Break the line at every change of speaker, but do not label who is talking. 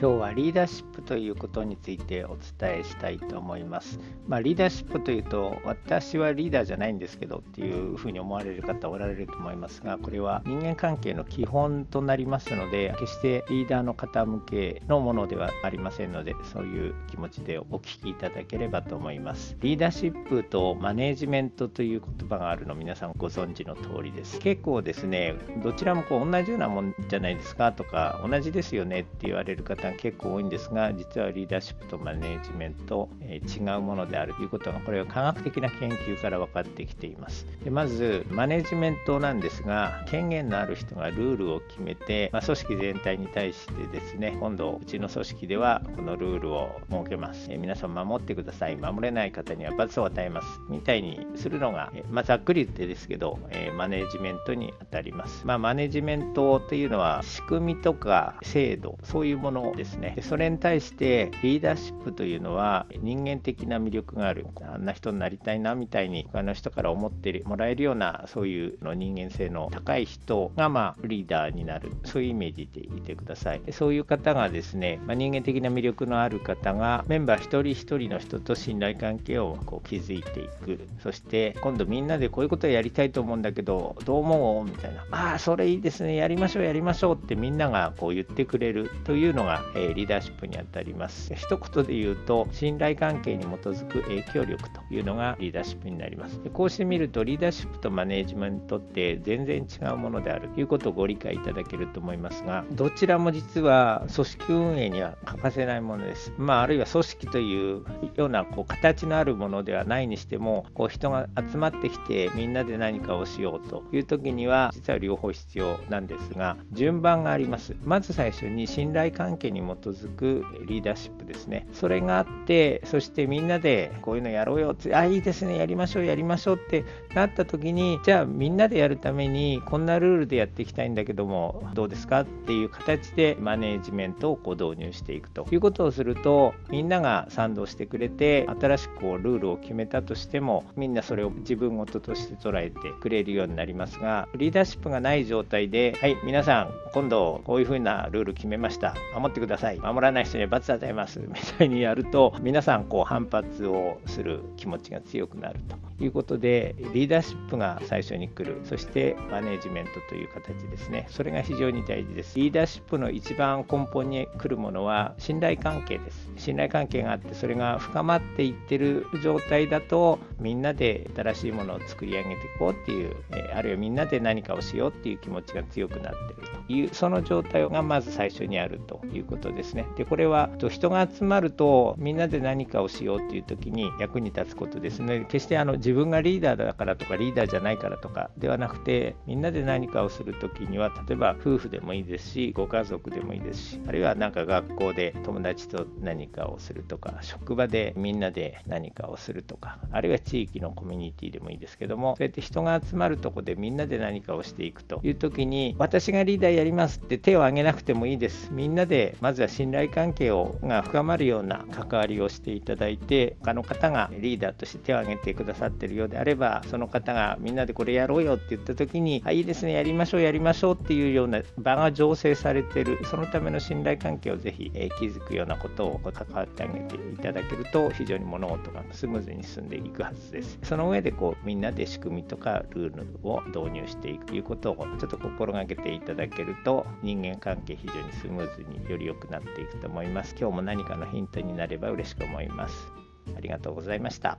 今日はリーダーシップということについてお伝えしたいと思います。まあ、リーダーシップというと、私はリーダーじゃないんですけどっていうふうに思われる方おられると思いますが、これは人間関係の基本となりますので、決してリーダーの方向けのものではありませんので、そういう気持ちでお聞きいただければと思います。リーダーシップとマネージメントという言葉があるの皆さんご存知の通りです。結構ですね、どちらもこう同じようなもんじゃないですかとか、同じですよねって言われる方が結構多いんですが実はリーダーシップとマネージメント、えー、違うものであるということがこれは科学的な研究から分かってきています。でまずマネジメントなんですが権限のある人がルールを決めて、まあ、組織全体に対してですね今度うちの組織ではこのルールを設けます、えー、皆さん守ってください。守れない方には罰を与えます。みたいにするのが、えー、まあ、ざっくり言ってですけど、えマネジメントにあたります、まあ、マネジメントというのは仕組みとか制度そういうものですね。でそれに対してリーダーシップというのは人間的な魅力がある。あんな人になりたいなみたいに他の人から思ってもらえるようなそういうの人間性の高い人がまあリーダーになる。そういうイメージでいてください。でそういう方がですね、まあ、人間的な魅力のある方がメンバー一人一人の人と信頼関係をこう築いていく。そして今度みんなでこういうことをやりたいと思うんだけどどう思う？みたいな。ああそれいいですね。やりましょうやりましょうってみんながこう言ってくれるというのが、えー、リーダーシップにあたります。一言で言うと、信頼関係に基づく影響力というのがリーダーシップになります。こうしてみると、リーダーシップとマネージメントって全然違うものであるということをご理解いただけると思いますが、どちらも実は組織運営には欠かせないものです。まあ、あるいは組織というようなこう形のあるものではないにしても、こう人が集まってきてみんなで何かをしようという時には、実は両方必要なんですが、順番があります。まず最初に信頼関係にに基づくリーダーシップですね。それがあって、そしてみんなでこういうのやろうよ。って、あ、いいですね、やりましょう、やりましょうってなった時に、じゃあみんなでやるためにこんなルールでやっていきたいんだけども、どうですか？っていう形でマネージメントをこう導入していくと。いうことをすると、みんなが賛同してくれて、新しくこうルールを決めたとしても、みんなそれを自分事として捉えてくれるようになりますが、リーダーシップがない状態で、はい、皆さん、今度こういうふうなルール決めました。守ってください。守らない人には罰与えます。みたいにやると皆さんこう反発をする気持ちが強くなるということでリーダーシップが最初に来るそしてマネジメントという形ですねそれが非常に大事ですリーダーシップの一番根本に来るものは信頼関係です信頼関係があってそれが深まっていってる状態だとみんなで新しいものを作り上げていこうっていう、あるいはみんなで何かをしようっていう気持ちが強くなってるというその状態がまず最初にあるということですね。でこれは人が集まるとみんなで何かをしようっていう時に役に立つことです。ね決してあの自分がリーダーだからとかリーダーじゃないからとかではなくてみんなで何かをする時には例えば夫婦でもいいですしご家族でもいいですしあるいはなんか学校で友達と何かをするとか職場でみんなで何かをするとかあるいは地域のコミュニティでもいいですけどもそうやって人が集まるとこでみんなで何かをしていくという時に私がリーダーやりますって手を挙げなくてもいいです。みんなでまずは信頼関係をが深まるような関わりをしていただいて他の方がリーダーとして手を挙げてくださってるようであればその方がみんなでこれやろうよって言った時にあいいですねやりましょうやりましょうっていうような場が醸成されてる。そのための信頼関係をぜひ、え築くようなことを関わってあげていただけると非常に物事がスムーズに進んでいくはずです。その上でこうみんなで仕組みとかルールを導入していくということをちょっと心がけていただけると人間関係非常にスムーズにより良くなっていくと思います今日も何かのヒントになれば嬉しく思います。ありがとうございました。